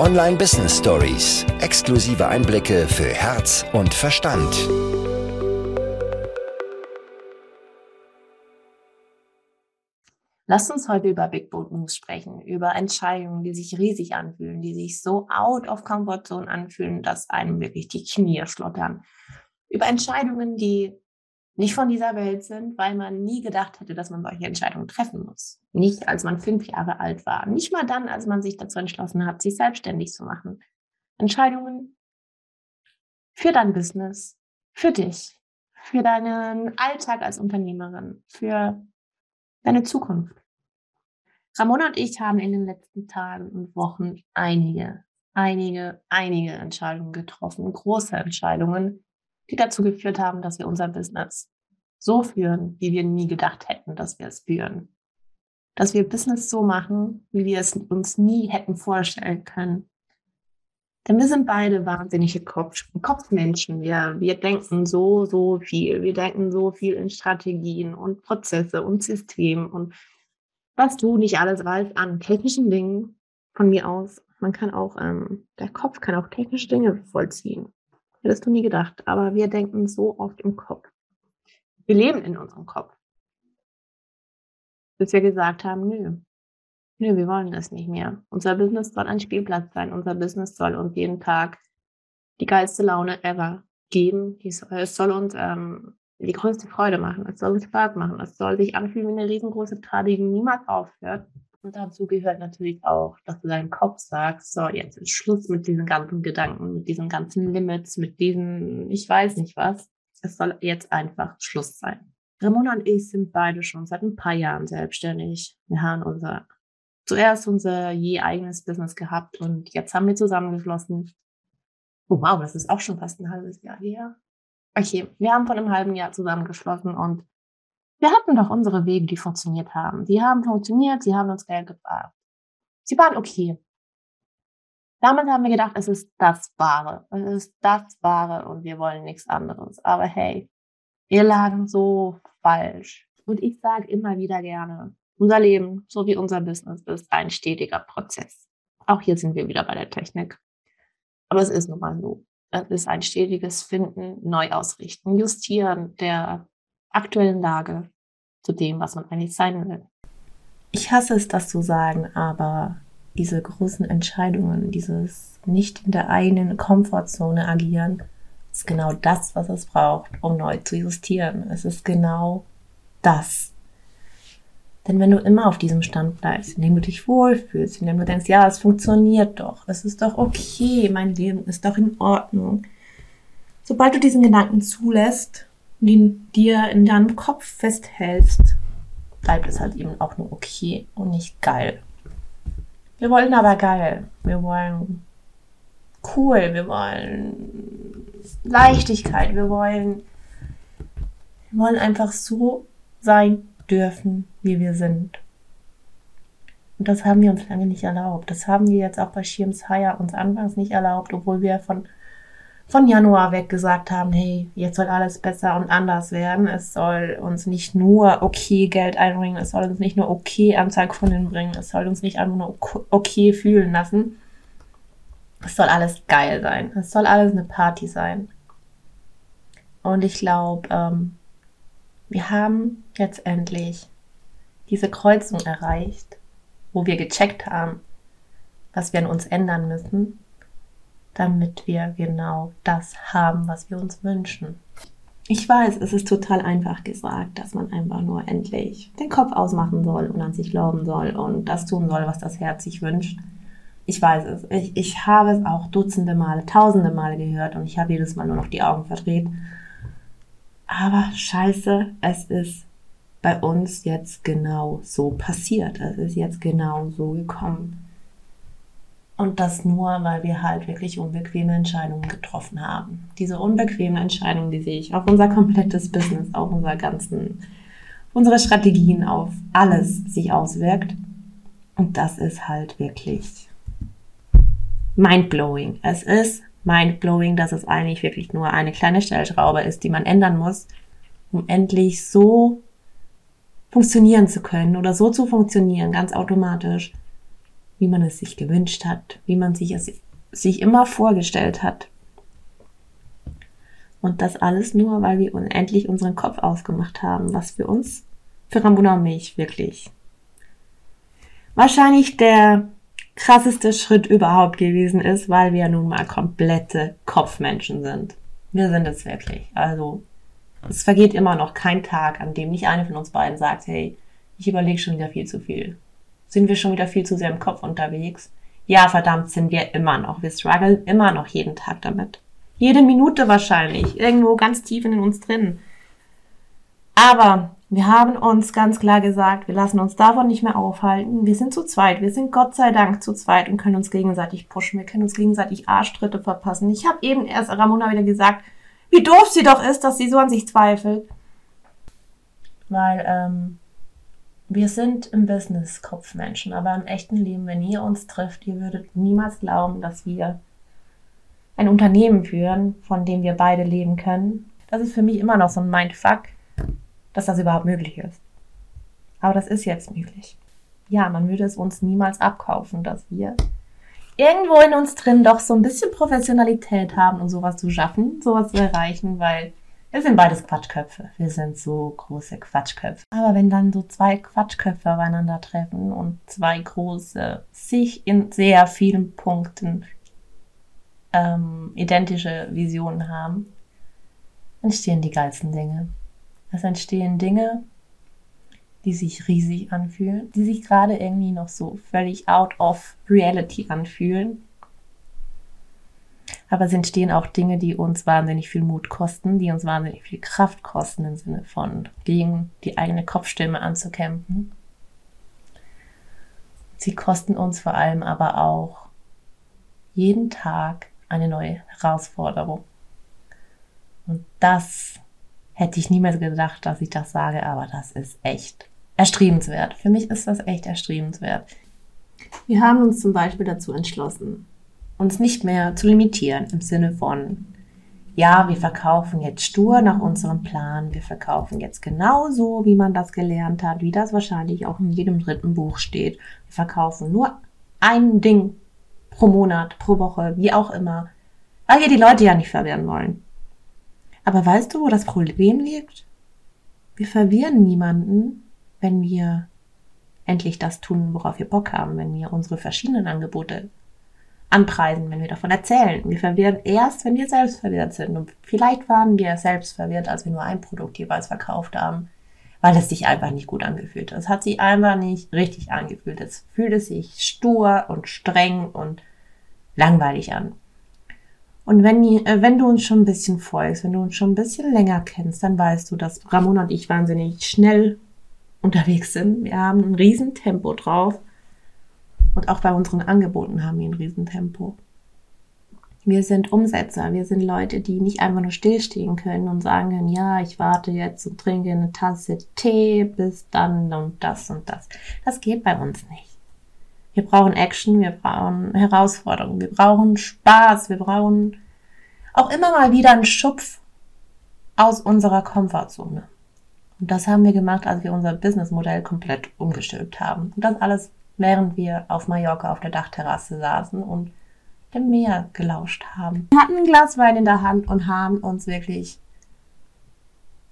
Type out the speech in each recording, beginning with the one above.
Online Business Stories. Exklusive Einblicke für Herz und Verstand. Lasst uns heute über Big Bold Moves sprechen, über Entscheidungen, die sich riesig anfühlen, die sich so out of comfort zone anfühlen, dass einem wirklich die Knie schlottern. Über Entscheidungen, die nicht von dieser Welt sind, weil man nie gedacht hätte, dass man solche Entscheidungen treffen muss. Nicht als man fünf Jahre alt war. Nicht mal dann, als man sich dazu entschlossen hat, sich selbstständig zu machen. Entscheidungen für dein Business, für dich, für deinen Alltag als Unternehmerin, für deine Zukunft. Ramona und ich haben in den letzten Tagen und Wochen einige, einige, einige Entscheidungen getroffen, große Entscheidungen, die dazu geführt haben, dass wir unser Business so führen, wie wir nie gedacht hätten, dass wir es führen. Dass wir Business so machen, wie wir es uns nie hätten vorstellen können. Denn wir sind beide wahnsinnige Kopf Kopfmenschen. Wir, wir denken so, so viel. Wir denken so viel in Strategien und Prozesse und Systemen und was du nicht alles weißt an technischen Dingen von mir aus. Man kann auch, ähm, der Kopf kann auch technische Dinge vollziehen. Hättest du nie gedacht. Aber wir denken so oft im Kopf. Wir leben in unserem Kopf. Bis wir gesagt haben, nö, nö, wir wollen das nicht mehr. Unser Business soll ein Spielplatz sein. Unser Business soll uns jeden Tag die geilste Laune ever geben. Es soll uns ähm, die größte Freude machen. Es soll uns Spaß machen. Es soll sich anfühlen wie eine riesengroße Party, die niemals aufhört. Und dazu gehört natürlich auch, dass du deinem Kopf sagst, so, jetzt ist Schluss mit diesen ganzen Gedanken, mit diesen ganzen Limits, mit diesen, ich weiß nicht was. Es soll jetzt einfach Schluss sein. Ramona und ich sind beide schon seit ein paar Jahren selbstständig. Wir haben unser, zuerst unser je eigenes Business gehabt und jetzt haben wir zusammengeschlossen. Oh wow, das ist auch schon fast ein halbes Jahr her. Okay, wir haben vor einem halben Jahr zusammengeschlossen und wir hatten doch unsere Wege, die funktioniert haben. Die haben funktioniert, sie haben uns Geld gebracht. Sie waren okay. Damals haben wir gedacht, es ist das Wahre. Es ist das Wahre und wir wollen nichts anderes. Aber hey, wir lagen so falsch. Und ich sage immer wieder gerne, unser Leben, so wie unser Business, ist ein stetiger Prozess. Auch hier sind wir wieder bei der Technik. Aber es ist nun mal so. Es ist ein stetiges Finden, Neuausrichten, Justieren der aktuellen Lage zu dem, was man eigentlich sein will. Ich hasse es, das zu sagen, aber diese großen Entscheidungen, dieses nicht in der eigenen Komfortzone agieren, ist genau das, was es braucht, um neu zu justieren. Es ist genau das. Denn wenn du immer auf diesem Stand bleibst, in dem du dich wohlfühlst, in dem du denkst, ja, es funktioniert doch, es ist doch okay, mein Leben ist doch in Ordnung. Sobald du diesen Gedanken zulässt und ihn dir in deinem Kopf festhältst, bleibt es halt eben auch nur okay und nicht geil. Wir wollen aber geil. Wir wollen cool. Wir wollen Leichtigkeit. Wir wollen, wir wollen einfach so sein dürfen, wie wir sind. Und das haben wir uns lange nicht erlaubt. Das haben wir jetzt auch bei Schirms Hire uns anfangs nicht erlaubt, obwohl wir von von Januar weg gesagt haben, hey, jetzt soll alles besser und anders werden. Es soll uns nicht nur okay Geld einbringen, es soll uns nicht nur okay Anzahl Kunden bringen, es soll uns nicht einfach nur okay fühlen lassen. Es soll alles geil sein. Es soll alles eine Party sein. Und ich glaube, ähm, wir haben jetzt endlich diese Kreuzung erreicht, wo wir gecheckt haben, was wir an uns ändern müssen damit wir genau das haben, was wir uns wünschen. Ich weiß, es ist total einfach gesagt, dass man einfach nur endlich den Kopf ausmachen soll und an sich glauben soll und das tun soll, was das Herz sich wünscht. Ich weiß es. Ich, ich habe es auch dutzende Male, tausende Male gehört und ich habe jedes Mal nur noch die Augen verdreht. Aber scheiße, es ist bei uns jetzt genau so passiert. Es ist jetzt genau so gekommen. Und das nur, weil wir halt wirklich unbequeme Entscheidungen getroffen haben. Diese unbequeme Entscheidung, die sehe ich auf unser komplettes Business, auf unser ganzen, unsere Strategien, auf alles sich auswirkt. Und das ist halt wirklich mindblowing. Es ist mindblowing, dass es eigentlich wirklich nur eine kleine Stellschraube ist, die man ändern muss, um endlich so funktionieren zu können oder so zu funktionieren, ganz automatisch, wie man es sich gewünscht hat, wie man sich es sich immer vorgestellt hat. Und das alles nur, weil wir unendlich unseren Kopf ausgemacht haben, was für uns, für Ramona und mich wirklich wahrscheinlich der krasseste Schritt überhaupt gewesen ist, weil wir nun mal komplette Kopfmenschen sind. Wir sind es wirklich. Also, es vergeht immer noch kein Tag, an dem nicht eine von uns beiden sagt, hey, ich überlege schon wieder viel zu viel. Sind wir schon wieder viel zu sehr im Kopf unterwegs? Ja, verdammt, sind wir immer noch. Wir strugglen immer noch jeden Tag damit. Jede Minute wahrscheinlich. Irgendwo ganz tief in uns drin. Aber wir haben uns ganz klar gesagt, wir lassen uns davon nicht mehr aufhalten. Wir sind zu zweit. Wir sind Gott sei Dank zu zweit und können uns gegenseitig pushen. Wir können uns gegenseitig Arschtritte verpassen. Ich habe eben erst Ramona wieder gesagt, wie doof sie doch ist, dass sie so an sich zweifelt. Weil ähm, wir sind im Business Kopfmenschen, aber im echten Leben, wenn ihr uns trifft, ihr würdet niemals glauben, dass wir ein Unternehmen führen, von dem wir beide leben können. Das ist für mich immer noch so ein Mindfuck, dass das überhaupt möglich ist. Aber das ist jetzt möglich. Ja, man würde es uns niemals abkaufen, dass wir irgendwo in uns drin doch so ein bisschen Professionalität haben, um sowas zu schaffen, sowas zu erreichen, weil wir sind beides Quatschköpfe. Wir sind so große Quatschköpfe. Aber wenn dann so zwei Quatschköpfe aufeinandertreffen und zwei große, sich in sehr vielen Punkten ähm, identische Visionen haben, entstehen die geilsten Dinge. Es entstehen Dinge, die sich riesig anfühlen, die sich gerade irgendwie noch so völlig out of reality anfühlen aber es entstehen auch Dinge, die uns wahnsinnig viel Mut kosten, die uns wahnsinnig viel Kraft kosten im Sinne von gegen die eigene Kopfstimme anzukämpfen. Sie kosten uns vor allem aber auch jeden Tag eine neue Herausforderung. Und das hätte ich niemals gedacht, dass ich das sage, aber das ist echt erstrebenswert. Für mich ist das echt erstrebenswert. Wir haben uns zum Beispiel dazu entschlossen, uns nicht mehr zu limitieren im Sinne von, ja, wir verkaufen jetzt stur nach unserem Plan, wir verkaufen jetzt genauso, wie man das gelernt hat, wie das wahrscheinlich auch in jedem dritten Buch steht. Wir verkaufen nur ein Ding pro Monat, pro Woche, wie auch immer, weil wir die Leute ja nicht verwirren wollen. Aber weißt du, wo das Problem liegt? Wir verwirren niemanden, wenn wir endlich das tun, worauf wir Bock haben, wenn wir unsere verschiedenen Angebote anpreisen, wenn wir davon erzählen. Wir verwirren erst, wenn wir selbst verwirrt sind. Und vielleicht waren wir selbst verwirrt, als wir nur ein Produkt jeweils verkauft haben, weil es sich einfach nicht gut angefühlt hat. Es hat sich einfach nicht richtig angefühlt. Es fühlte sich stur und streng und langweilig an. Und wenn, äh, wenn du uns schon ein bisschen folgst, wenn du uns schon ein bisschen länger kennst, dann weißt du, dass Ramona und ich wahnsinnig schnell unterwegs sind. Wir haben ein Riesentempo drauf und auch bei unseren Angeboten haben wir ein Riesentempo. Wir sind Umsetzer, wir sind Leute, die nicht einfach nur stillstehen können und sagen können, ja, ich warte jetzt und trinke eine Tasse Tee bis dann und das und das. Das geht bei uns nicht. Wir brauchen Action, wir brauchen Herausforderungen, wir brauchen Spaß, wir brauchen auch immer mal wieder einen Schupf aus unserer Komfortzone. Und das haben wir gemacht, als wir unser Businessmodell komplett umgestülpt haben. Und das alles während wir auf Mallorca auf der Dachterrasse saßen und dem Meer gelauscht haben. Wir hatten ein Glas Wein in der Hand und haben uns wirklich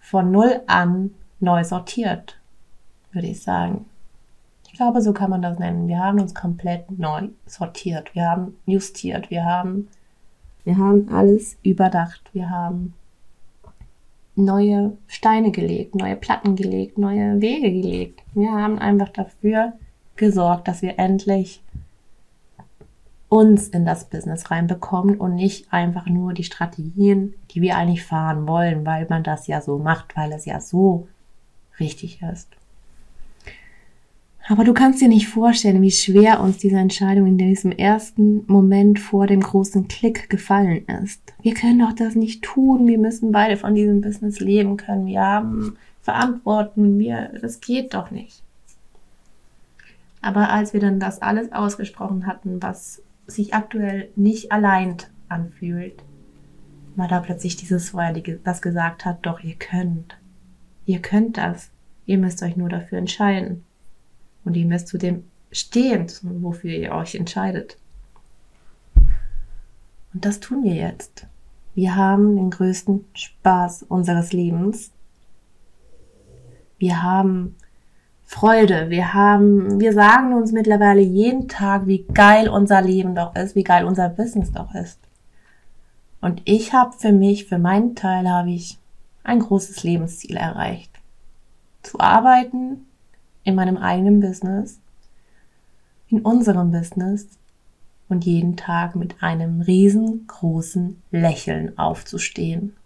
von null an neu sortiert, würde ich sagen. Ich glaube, so kann man das nennen. Wir haben uns komplett neu sortiert. Wir haben justiert. Wir haben, wir haben alles überdacht. Wir haben neue Steine gelegt, neue Platten gelegt, neue Wege gelegt. Wir haben einfach dafür gesorgt, dass wir endlich uns in das Business reinbekommen und nicht einfach nur die Strategien, die wir eigentlich fahren wollen, weil man das ja so macht, weil es ja so richtig ist. Aber du kannst dir nicht vorstellen, wie schwer uns diese Entscheidung in diesem ersten Moment vor dem großen Klick gefallen ist. Wir können doch das nicht tun. Wir müssen beide von diesem Business leben können. Wir haben Verantwortung. Wir, das geht doch nicht. Aber als wir dann das alles ausgesprochen hatten, was sich aktuell nicht allein anfühlt, war da plötzlich dieses Feuer, das gesagt hat, doch ihr könnt. Ihr könnt das. Ihr müsst euch nur dafür entscheiden. Und ihr müsst zu dem stehend, wofür ihr euch entscheidet. Und das tun wir jetzt. Wir haben den größten Spaß unseres Lebens. Wir haben Freude. Wir haben, wir sagen uns mittlerweile jeden Tag, wie geil unser Leben doch ist, wie geil unser Business doch ist. Und ich habe für mich, für meinen Teil, habe ich ein großes Lebensziel erreicht. Zu arbeiten in meinem eigenen Business, in unserem Business und jeden Tag mit einem riesengroßen Lächeln aufzustehen